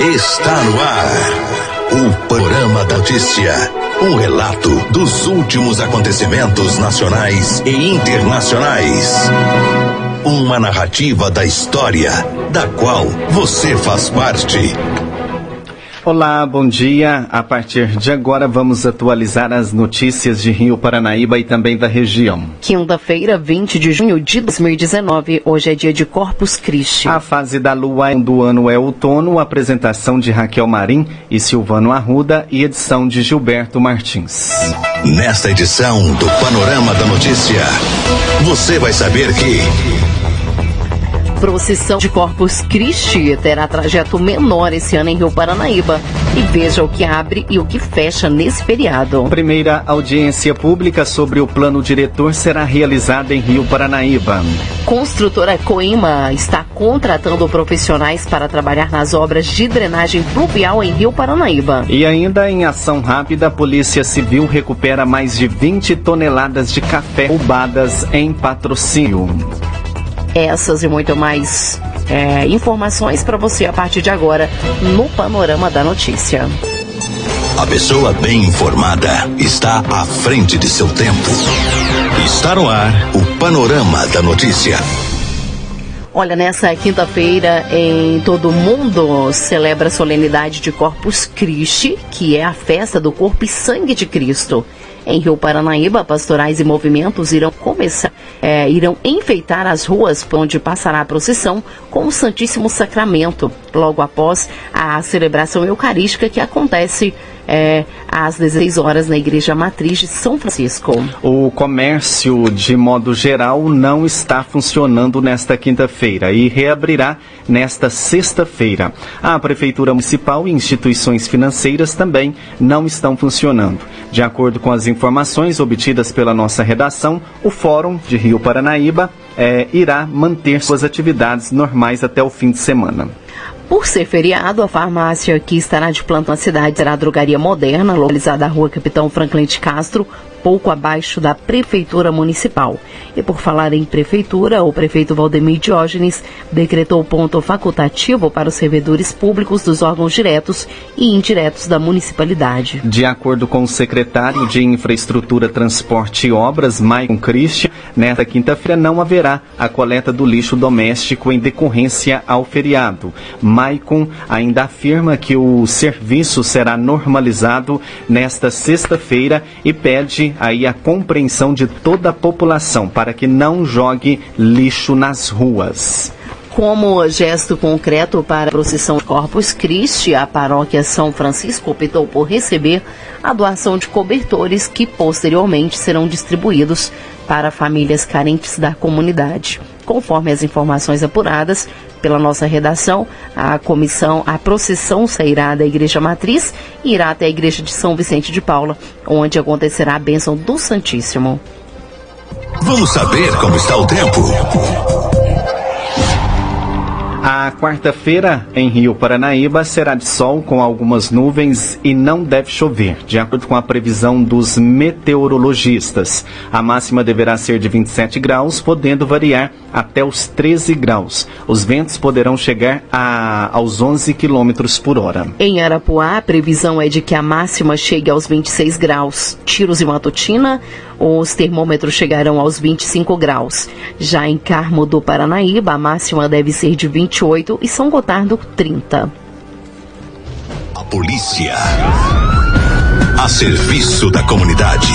Está no ar. O Panorama da Notícia. Um relato dos últimos acontecimentos nacionais e internacionais. Uma narrativa da história, da qual você faz parte. Olá, bom dia. A partir de agora vamos atualizar as notícias de Rio Paranaíba e também da região. Quinta-feira, 20 de junho de 2019. Hoje é dia de Corpus Christi. A fase da lua do ano é outono, apresentação de Raquel Marim e Silvano Arruda e edição de Gilberto Martins. Nesta edição do Panorama da Notícia, você vai saber que procissão de Corpus Christi terá trajeto menor esse ano em Rio Paranaíba. E veja o que abre e o que fecha nesse feriado. Primeira audiência pública sobre o plano diretor será realizada em Rio Paranaíba. Construtora Coima está contratando profissionais para trabalhar nas obras de drenagem pluvial em Rio Paranaíba. E ainda em ação rápida, a Polícia Civil recupera mais de 20 toneladas de café roubadas em patrocínio. Essas e muito mais é, informações para você a partir de agora no Panorama da Notícia. A pessoa bem informada está à frente de seu tempo. Está no ar o Panorama da Notícia. Olha, nessa quinta-feira em todo o mundo celebra a solenidade de Corpus Christi, que é a festa do corpo e sangue de Cristo. Em Rio Paranaíba, pastorais e movimentos irão começar, é, irão enfeitar as ruas por onde passará a procissão com o Santíssimo Sacramento, logo após a celebração eucarística que acontece é, às 16 horas na Igreja Matriz de São Francisco. O comércio, de modo geral, não está funcionando nesta quinta-feira e reabrirá nesta sexta-feira. A Prefeitura Municipal e instituições financeiras também não estão funcionando. De acordo com as informações obtidas pela nossa redação, o Fórum de Rio Paranaíba é, irá manter suas atividades normais até o fim de semana. Por ser feriado, a farmácia que estará de plantão na cidade será a Drogaria Moderna, localizada na rua Capitão Franklin de Castro, pouco abaixo da Prefeitura Municipal. E por falar em Prefeitura, o prefeito Valdemir Diógenes decretou ponto facultativo para os servidores públicos dos órgãos diretos e indiretos da municipalidade. De acordo com o secretário de Infraestrutura, Transporte e Obras, Maicon Christian, nesta quinta-feira não haverá a coleta do lixo doméstico em decorrência ao feriado. Maicon ainda afirma que o serviço será normalizado nesta sexta-feira e pede aí a compreensão de toda a população para que não jogue lixo nas ruas. Como gesto concreto para a procissão de Corpus Christi, a paróquia São Francisco optou por receber a doação de cobertores que posteriormente serão distribuídos para famílias carentes da comunidade. Conforme as informações apuradas pela nossa redação, a comissão, a procissão sairá da Igreja Matriz e irá até a Igreja de São Vicente de Paula, onde acontecerá a bênção do Santíssimo. Vamos saber como está o tempo. A quarta-feira em Rio Paranaíba será de sol com algumas nuvens e não deve chover, de acordo com a previsão dos meteorologistas. A máxima deverá ser de 27 graus, podendo variar até os 13 graus. Os ventos poderão chegar a, aos 11 quilômetros por hora. Em Arapuá, a previsão é de que a máxima chegue aos 26 graus. Tiros e Matutina, os termômetros chegarão aos 25 graus. Já em Carmo do Paranaíba, a máxima deve ser de 28 e São Gotardo 30. A polícia. A serviço da comunidade.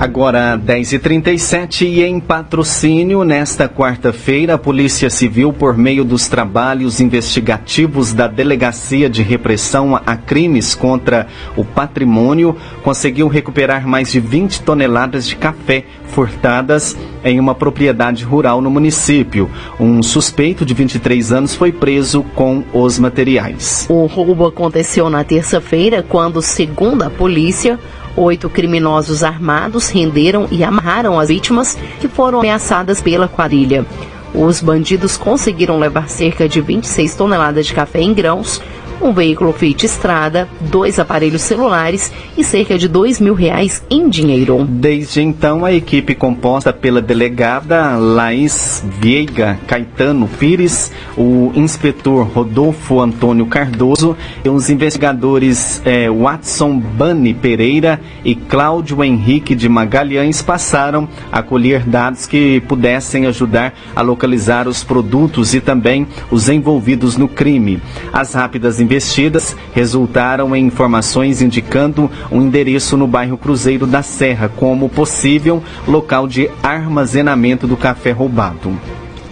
Agora, 10h37 e em patrocínio, nesta quarta-feira, a Polícia Civil, por meio dos trabalhos investigativos da Delegacia de Repressão a Crimes contra o Patrimônio, conseguiu recuperar mais de 20 toneladas de café furtadas em uma propriedade rural no município. Um suspeito de 23 anos foi preso com os materiais. O roubo aconteceu na terça-feira, quando, segundo a polícia, Oito criminosos armados renderam e amarraram as vítimas que foram ameaçadas pela quadrilha. Os bandidos conseguiram levar cerca de 26 toneladas de café em grãos, um veículo Fiat Estrada, dois aparelhos celulares e cerca de dois mil reais em dinheiro. Desde então, a equipe composta pela delegada Laís Vieiga Caetano Pires, o inspetor Rodolfo Antônio Cardoso e os investigadores eh, Watson Bani Pereira e Cláudio Henrique de Magalhães passaram a colher dados que pudessem ajudar a localizar os produtos e também os envolvidos no crime. As rápidas investidas resultaram em informações indicando um endereço no bairro Cruzeiro da Serra como possível local de armazenamento do café roubado.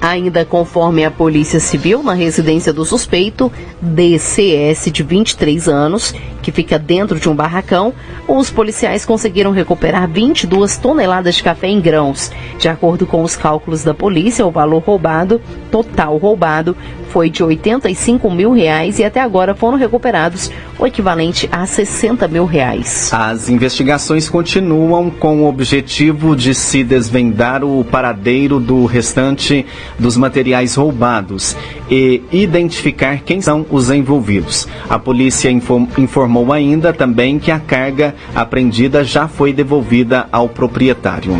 Ainda conforme a Polícia Civil, na residência do suspeito, DCS, de 23 anos, que fica dentro de um barracão, os policiais conseguiram recuperar 22 toneladas de café em grãos. De acordo com os cálculos da polícia, o valor roubado, total roubado, foi de 85 mil reais e até agora foram recuperados o equivalente a 60 mil reais. As investigações continuam com o objetivo de se desvendar o paradeiro do restante dos materiais roubados e identificar quem são os envolvidos. A polícia informou ainda também que a carga apreendida já foi devolvida ao proprietário.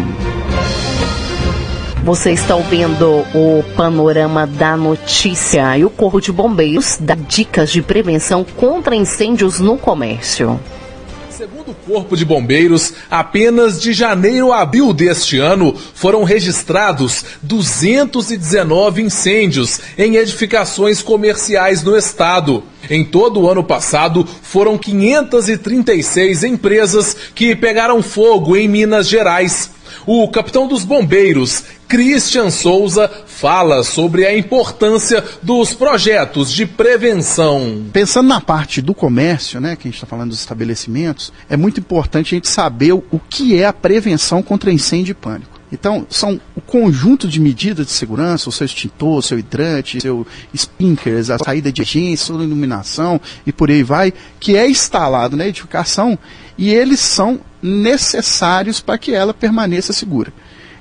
Você está ouvindo o panorama da notícia e o Corpo de Bombeiros dá dicas de prevenção contra incêndios no comércio. Segundo o Corpo de Bombeiros, apenas de janeiro a abril deste ano foram registrados 219 incêndios em edificações comerciais no estado. Em todo o ano passado, foram 536 empresas que pegaram fogo em Minas Gerais. O capitão dos bombeiros, Christian Souza, fala sobre a importância dos projetos de prevenção. Pensando na parte do comércio, né, que a gente está falando dos estabelecimentos, é muito importante a gente saber o que é a prevenção contra incêndio e pânico. Então, são o conjunto de medidas de segurança, o seu extintor, o seu hidrante, seu sprinklers, a saída de agência, a iluminação e por aí vai, que é instalado na edificação e eles são necessários para que ela permaneça segura.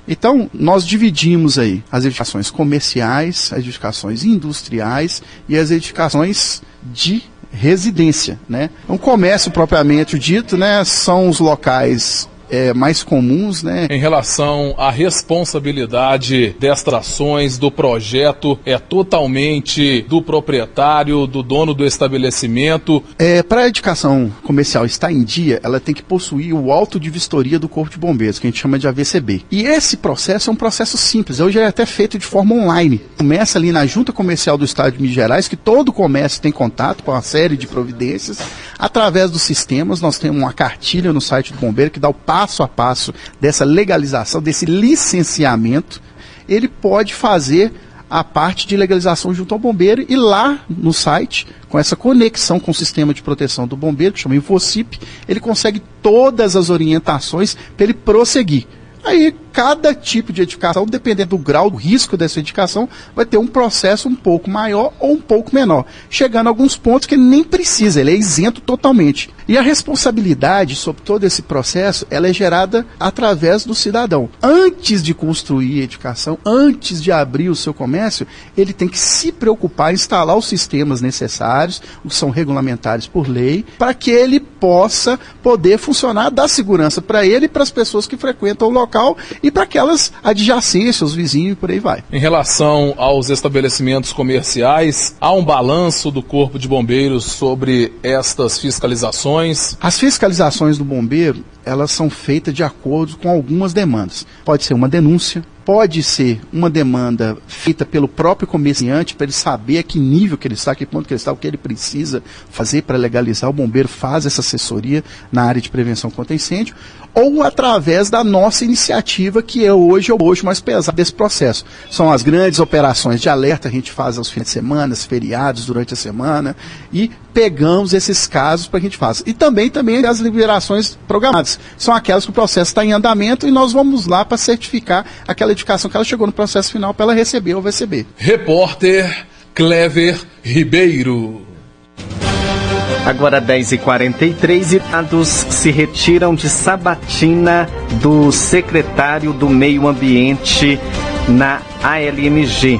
Então, nós dividimos aí as edificações comerciais, as edificações industriais e as edificações de residência, né? O então, comércio propriamente dito, né, são os locais é, mais comuns, né? Em relação à responsabilidade destas ações, do projeto, é totalmente do proprietário, do dono do estabelecimento. É, Para a edificação comercial estar em dia, ela tem que possuir o auto de vistoria do Corpo de Bombeiros, que a gente chama de AVCB. E esse processo é um processo simples, hoje é até feito de forma online. Começa ali na Junta Comercial do Estado de Minas Gerais, que todo comércio tem contato com uma série de providências. Através dos sistemas, nós temos uma cartilha no site do bombeiro que dá o passo a passo dessa legalização, desse licenciamento. Ele pode fazer a parte de legalização junto ao bombeiro e lá no site, com essa conexão com o sistema de proteção do bombeiro, que chama InfoCip, ele consegue todas as orientações para ele prosseguir. Aí cada tipo de edificação, dependendo do grau do risco dessa edificação, vai ter um processo um pouco maior ou um pouco menor, chegando a alguns pontos que ele nem precisa, ele é isento totalmente. E a responsabilidade sobre todo esse processo, ela é gerada através do cidadão. Antes de construir a edificação, antes de abrir o seu comércio, ele tem que se preocupar em instalar os sistemas necessários, que são regulamentares por lei, para que ele possa poder funcionar, dar segurança para ele e para as pessoas que frequentam o local para aquelas adjacências, os vizinhos e por aí vai. Em relação aos estabelecimentos comerciais, há um balanço do Corpo de Bombeiros sobre estas fiscalizações? As fiscalizações do bombeiro, elas são feitas de acordo com algumas demandas. Pode ser uma denúncia, pode ser uma demanda feita pelo próprio comerciante para ele saber a que nível que ele está, que ponto que ele está, o que ele precisa fazer para legalizar. O bombeiro faz essa assessoria na área de prevenção contra incêndio, ou através da nossa iniciativa, que é hoje o hoje mais pesado desse processo. São as grandes operações de alerta, a gente faz aos fins de semana, feriados, durante a semana, e pegamos esses casos para que a gente faça. E também, também as liberações programadas. São aquelas que o processo está em andamento e nós vamos lá para certificar aquela edificação que ela chegou no processo final para ela receber ou receber. Repórter Clever Ribeiro. Agora 10h43 e dados se retiram de sabatina do secretário do Meio Ambiente na ALMG.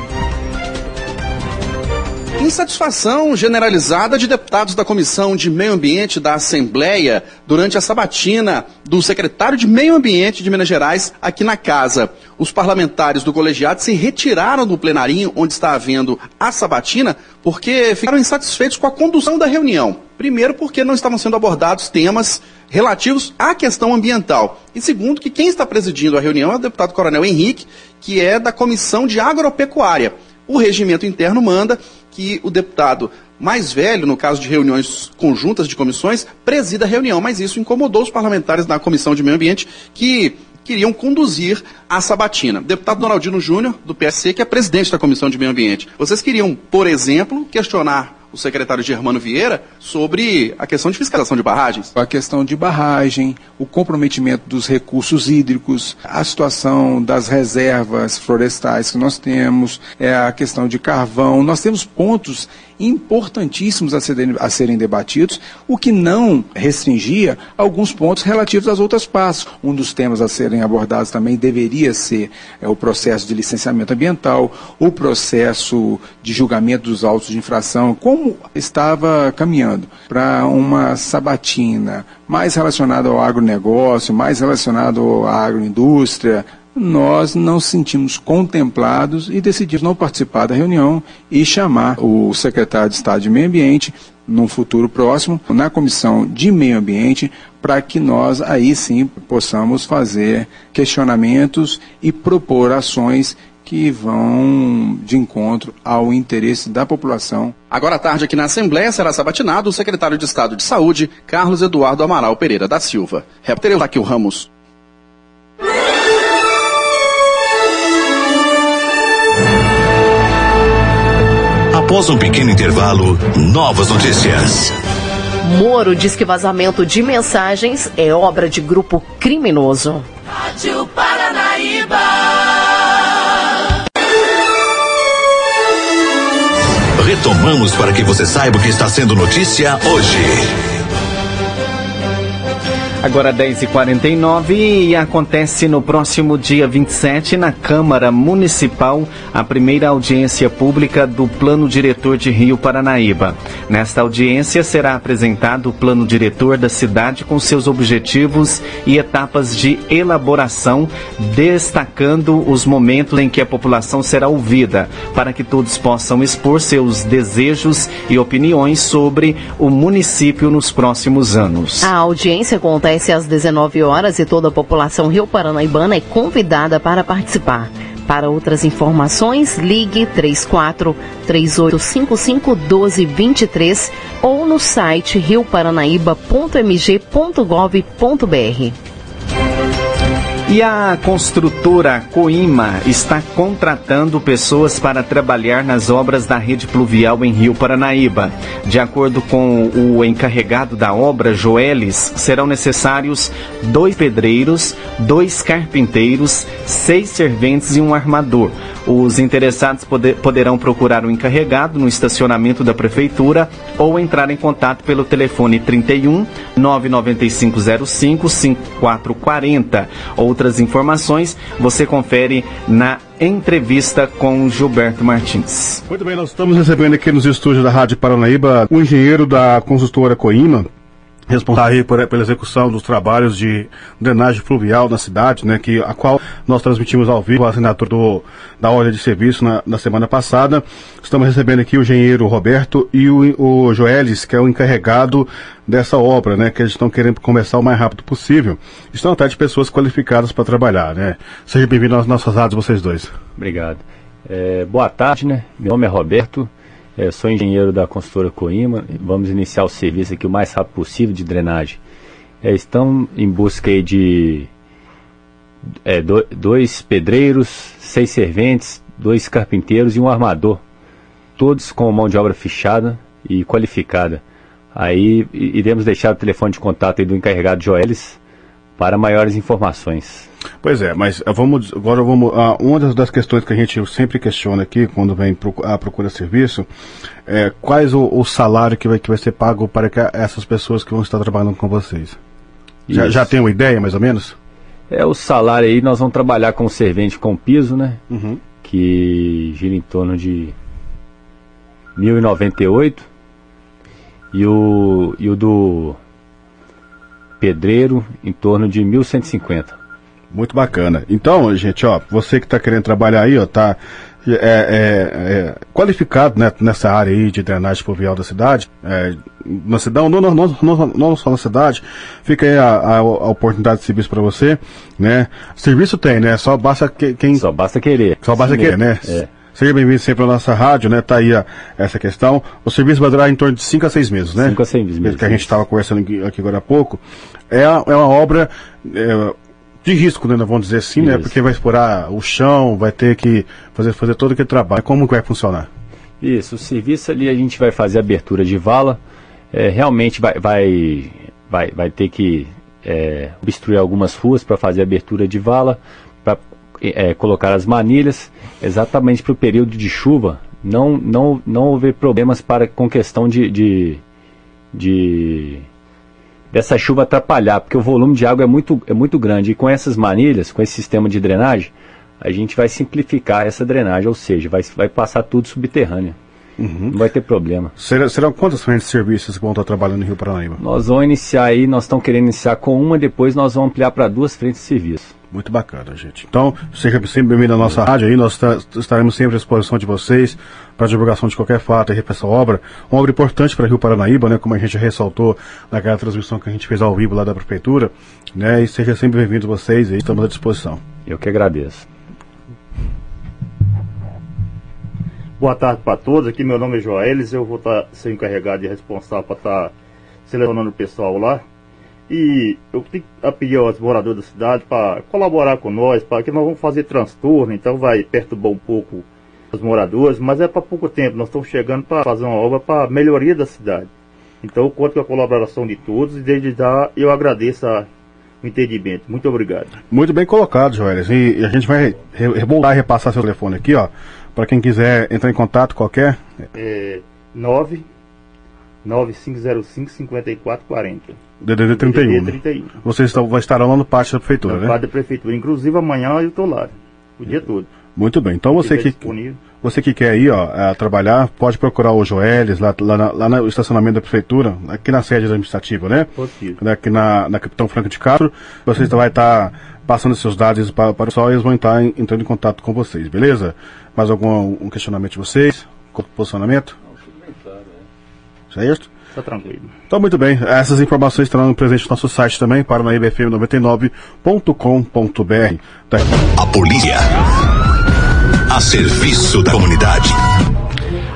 Insatisfação generalizada de deputados da Comissão de Meio Ambiente da Assembleia durante a sabatina do secretário de Meio Ambiente de Minas Gerais aqui na casa. Os parlamentares do colegiado se retiraram do plenarinho onde está havendo a sabatina porque ficaram insatisfeitos com a condução da reunião. Primeiro, porque não estavam sendo abordados temas relativos à questão ambiental. E segundo, que quem está presidindo a reunião é o deputado Coronel Henrique, que é da Comissão de Agropecuária. O regimento interno manda que o deputado mais velho, no caso de reuniões conjuntas de comissões, presida a reunião, mas isso incomodou os parlamentares da Comissão de Meio Ambiente que queriam conduzir a sabatina. Deputado Donaldino Júnior, do PSC, que é presidente da Comissão de Meio Ambiente. Vocês queriam, por exemplo, questionar o secretário Germano Vieira sobre a questão de fiscalização de barragens. A questão de barragem, o comprometimento dos recursos hídricos, a situação das reservas florestais que nós temos, é a questão de carvão. Nós temos pontos importantíssimos a serem, a serem debatidos, o que não restringia alguns pontos relativos às outras partes. Um dos temas a serem abordados também deveria ser é, o processo de licenciamento ambiental, o processo de julgamento dos autos de infração, como estava caminhando para uma sabatina mais relacionada ao agronegócio, mais relacionado à agroindústria, nós não sentimos contemplados e decidimos não participar da reunião e chamar o secretário de Estado de Meio Ambiente num futuro próximo na comissão de meio ambiente para que nós aí sim possamos fazer questionamentos e propor ações que vão de encontro ao interesse da população. Agora à tarde aqui na Assembleia será sabatinado o secretário de Estado de Saúde, Carlos Eduardo Amaral Pereira da Silva. Repórter Raquel Ramos. Após um pequeno intervalo, novas notícias. Moro diz que vazamento de mensagens é obra de grupo criminoso. Rádio Paranaíba. Retomamos para que você saiba o que está sendo notícia hoje. Agora 10h49 e acontece no próximo dia 27 na Câmara Municipal a primeira audiência pública do Plano Diretor de Rio Paranaíba. Nesta audiência será apresentado o plano diretor da cidade com seus objetivos e etapas de elaboração, destacando os momentos em que a população será ouvida, para que todos possam expor seus desejos e opiniões sobre o município nos próximos anos. A audiência conta acontece às 19 horas e toda a população rio paranaibana é convidada para participar. Para outras informações, ligue 34 3855 1223 ou no site rioparanaíba.mg.gov.br. E a construtora Coima está contratando pessoas para trabalhar nas obras da rede pluvial em Rio Paranaíba. De acordo com o encarregado da obra, Joelis, serão necessários dois pedreiros, dois carpinteiros, seis serventes e um armador. Os interessados poder, poderão procurar o encarregado no estacionamento da prefeitura ou entrar em contato pelo telefone 31 99505 5440. Outras informações você confere na entrevista com Gilberto Martins. Muito bem, nós estamos recebendo aqui nos estúdios da Rádio Paranaíba o engenheiro da consultora Coima, responsável por, pela execução dos trabalhos de drenagem fluvial na cidade, né, que, a qual nós transmitimos ao vivo a assinatura do, da ordem de serviço na, na, semana passada. Estamos recebendo aqui o engenheiro Roberto e o, o Joelis, que é o encarregado dessa obra, né, que eles estão querendo começar o mais rápido possível. Estão atrás de pessoas qualificadas para trabalhar, né. Seja bem-vindo às nossas rádios, vocês dois. Obrigado. É, boa tarde, né, meu nome é Roberto, é, sou engenheiro da consultora Coima. Vamos iniciar o serviço aqui o mais rápido possível de drenagem. É, estão em busca de é, do, dois pedreiros, seis serventes, dois carpinteiros e um armador. Todos com mão de obra fichada e qualificada. Aí iremos deixar o telefone de contato do encarregado Joelis para maiores informações. Pois é, mas eh, vamos agora vamos uh, uma das, das, questões que a gente sempre questiona aqui quando vem a procura serviço é quais o, o, salário que vai, que vai ser pago para que essas pessoas que vão estar trabalhando com vocês. Já, já tem uma ideia mais ou menos? É o salário aí nós vamos trabalhar com servente com piso, né? Uhum. Que gira em torno de 1098 e o, e o do pedreiro em torno de 1150. Muito bacana. Então, gente, ó, você que está querendo trabalhar aí, ó, tá é, é, é, qualificado né, nessa área aí de drenagem pluvial da cidade, é, na cidade, não, não, não, não, não só na cidade, fica aí a, a, a oportunidade de serviço para você, né? Serviço tem, né? Só basta que, quem... Só basta querer. Só basta querer, né? É. Seja bem-vindo sempre à nossa rádio, né? Tá aí a, essa questão. O serviço vai durar em torno de 5 a 6 meses, né? 5 a 6 meses. Que a gente estava conversando aqui, agora há pouco. É, é uma obra é, de risco, né? Vamos dizer assim, né? Isso. né? Porque vai explorar o chão, vai ter que fazer, fazer todo aquele trabalho. Como que vai funcionar? Isso, o serviço ali a gente vai fazer abertura de vala. É, realmente vai, vai, vai, vai ter que é, obstruir algumas ruas para fazer abertura de vala é, colocar as manilhas exatamente para o período de chuva não, não, não haver problemas para com questão de, de, de dessa chuva atrapalhar, porque o volume de água é muito, é muito grande. E com essas manilhas, com esse sistema de drenagem, a gente vai simplificar essa drenagem, ou seja, vai, vai passar tudo subterrâneo. Uhum. Não vai ter problema. Será, serão quantas frentes de serviços que vão estar trabalhando no Rio Paranaíba? Nós vamos iniciar aí, nós estamos querendo iniciar com uma, depois nós vamos ampliar para duas frentes de serviço. Muito bacana, gente. Então, seja sempre bem-vindo à nossa rádio aí, nós estaremos sempre à disposição de vocês para divulgação de qualquer fato aí para essa obra. Uma obra importante para Rio Paranaíba, né, como a gente ressaltou naquela transmissão que a gente fez ao vivo lá da Prefeitura, né, e seja sempre bem-vindo vocês aí, estamos à disposição. Eu que agradeço. Boa tarde para todos, aqui meu nome é Joelis, eu vou estar tá, ser encarregado e responsável para estar tá selecionando o pessoal lá. E eu tenho que pedir aos moradores da cidade para colaborar com nós, para que nós vamos fazer transtorno, então vai perturbar um pouco os moradores, mas é para pouco tempo, nós estamos chegando para fazer uma obra para melhoria da cidade. Então eu conto com a colaboração de todos e desde já eu agradeço a, o entendimento. Muito obrigado. Muito bem colocado, Joelis. E, e a gente vai voltar e repassar seu telefone aqui, ó, para quem quiser entrar em contato qualquer. É 9 9505 5440. DDD 31. DDD 31. Vocês estão, vai estar lá no pátio da prefeitura, no né? No pátio da prefeitura. Inclusive amanhã eu estou lá, o dia todo. Muito bem. Então você que, você que quer ir ó, a trabalhar, pode procurar o Joelis lá, lá, na, lá, no estacionamento da prefeitura, aqui na sede administrativa, né? Possível. Aqui na, na Capitão Franco de Castro. Você vai estar passando seus dados para, para o pessoal e eles vão estar entrando em contato com vocês, beleza? Mais algum um questionamento de vocês? Posicionamento? Não, tudo bem claro, é. Certo? Tá tranquilo. Então, muito bem. Essas informações estarão presentes no nosso site também, paranaíbfm99.com.br. Tá a polícia. A serviço da comunidade.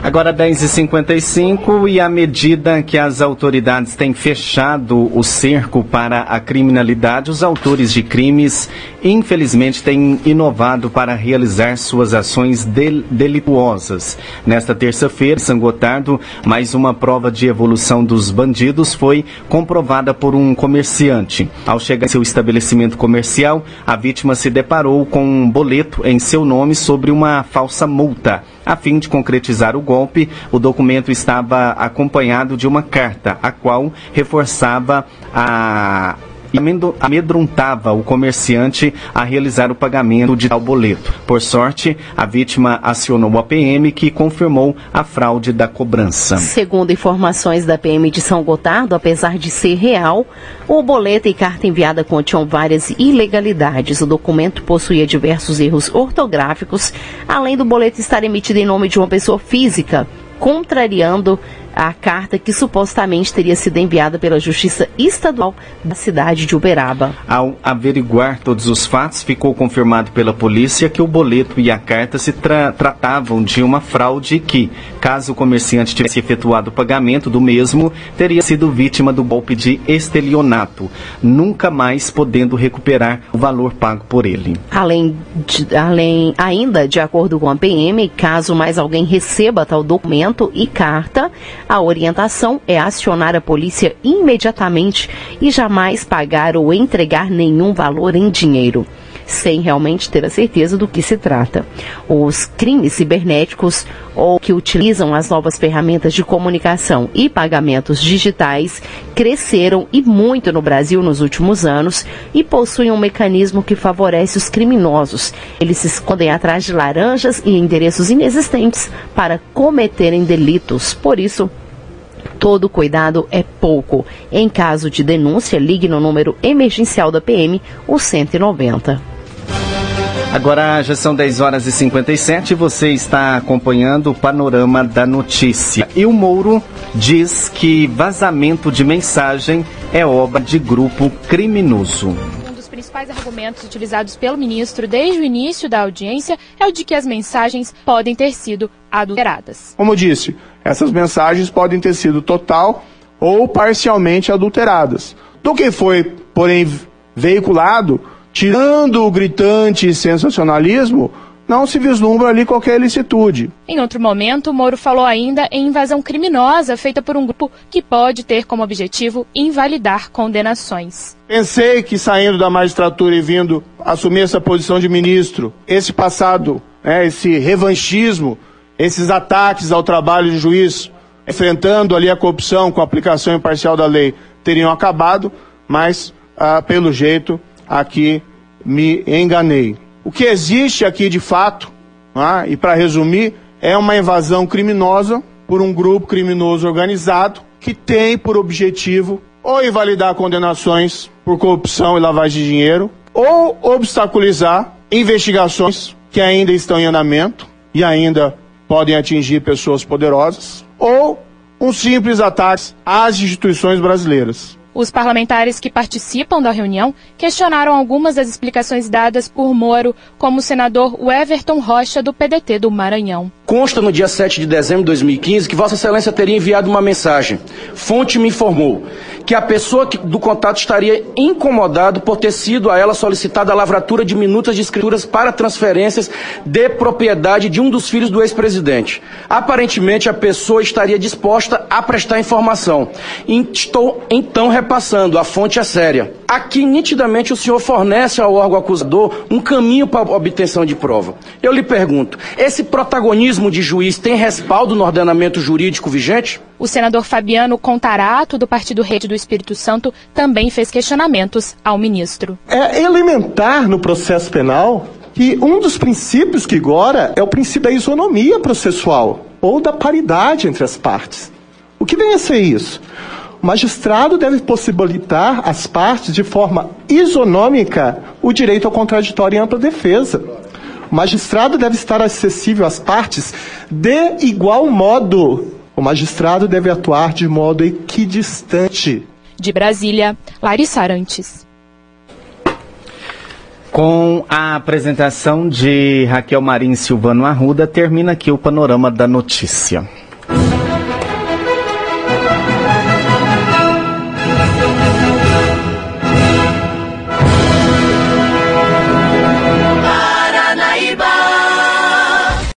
Agora 10h55 e à medida que as autoridades têm fechado o cerco para a criminalidade, os autores de crimes, infelizmente, têm inovado para realizar suas ações del delituosas. Nesta terça-feira, São Gotardo, mais uma prova de evolução dos bandidos foi comprovada por um comerciante. Ao chegar em seu estabelecimento comercial, a vítima se deparou com um boleto em seu nome sobre uma falsa multa. A fim de concretizar o golpe, o documento estava acompanhado de uma carta, a qual reforçava a e amedrontava o comerciante a realizar o pagamento de tal boleto. Por sorte, a vítima acionou a PM que confirmou a fraude da cobrança. Segundo informações da PM de São Gotardo, apesar de ser real, o boleto e carta enviada continham várias ilegalidades. O documento possuía diversos erros ortográficos, além do boleto estar emitido em nome de uma pessoa física, contrariando a carta que supostamente teria sido enviada pela Justiça Estadual da cidade de Uberaba. Ao averiguar todos os fatos, ficou confirmado pela polícia que o boleto e a carta se tra tratavam de uma fraude que, caso o comerciante tivesse efetuado o pagamento do mesmo, teria sido vítima do golpe de estelionato, nunca mais podendo recuperar o valor pago por ele. Além, de, além ainda, de acordo com a PM, caso mais alguém receba tal documento e carta, a orientação é acionar a polícia imediatamente e jamais pagar ou entregar nenhum valor em dinheiro. Sem realmente ter a certeza do que se trata. Os crimes cibernéticos ou que utilizam as novas ferramentas de comunicação e pagamentos digitais cresceram e muito no Brasil nos últimos anos e possuem um mecanismo que favorece os criminosos. Eles se escondem atrás de laranjas e endereços inexistentes para cometerem delitos. Por isso, todo cuidado é pouco. Em caso de denúncia, ligue no número emergencial da PM, o 190. Agora já são 10 horas e 57 e você está acompanhando o panorama da notícia. E o Mouro diz que vazamento de mensagem é obra de grupo criminoso Um dos principais argumentos utilizados pelo ministro desde o início da audiência é o de que as mensagens podem ter sido adulteradas. Como disse, essas mensagens podem ter sido total ou parcialmente adulteradas. Do que foi, porém, veiculado, tirando o gritante sensacionalismo, não se vislumbra ali qualquer ilicitude. Em outro momento, Moro falou ainda em invasão criminosa feita por um grupo que pode ter como objetivo invalidar condenações. Pensei que saindo da magistratura e vindo assumir essa posição de ministro, esse passado, né, esse revanchismo, esses ataques ao trabalho de juiz, enfrentando ali a corrupção com a aplicação imparcial da lei, teriam acabado, mas, ah, pelo jeito, aqui me enganei. O que existe aqui de fato, ah, e para resumir, é uma invasão criminosa por um grupo criminoso organizado que tem por objetivo ou invalidar condenações por corrupção e lavagem de dinheiro, ou obstaculizar investigações que ainda estão em andamento e ainda podem atingir pessoas poderosas, ou um simples ataque às instituições brasileiras. Os parlamentares que participam da reunião questionaram algumas das explicações dadas por Moro, como o senador Everton Rocha, do PDT do Maranhão. Consta no dia 7 de dezembro de 2015 que Vossa Excelência teria enviado uma mensagem. Fonte me informou que a pessoa do contato estaria incomodado por ter sido a ela solicitada a lavratura de minutas de escrituras para transferências de propriedade de um dos filhos do ex-presidente. Aparentemente, a pessoa estaria disposta a prestar informação. Estou então repassando, a fonte é séria. Aqui, nitidamente, o senhor fornece ao órgão acusador um caminho para a obtenção de prova. Eu lhe pergunto, esse protagonismo de juiz tem respaldo no ordenamento jurídico vigente? O senador Fabiano Contarato, do Partido Rede do Espírito Santo, também fez questionamentos ao ministro. É elementar no processo penal que um dos princípios que agora é o princípio da isonomia processual, ou da paridade entre as partes. O que vem a ser isso? O magistrado deve possibilitar às partes, de forma isonômica, o direito ao contraditório em ampla defesa. O magistrado deve estar acessível às partes de igual modo. O magistrado deve atuar de modo equidistante. De Brasília, Larissa Arantes. Com a apresentação de Raquel Marim Silvano Arruda, termina aqui o panorama da notícia.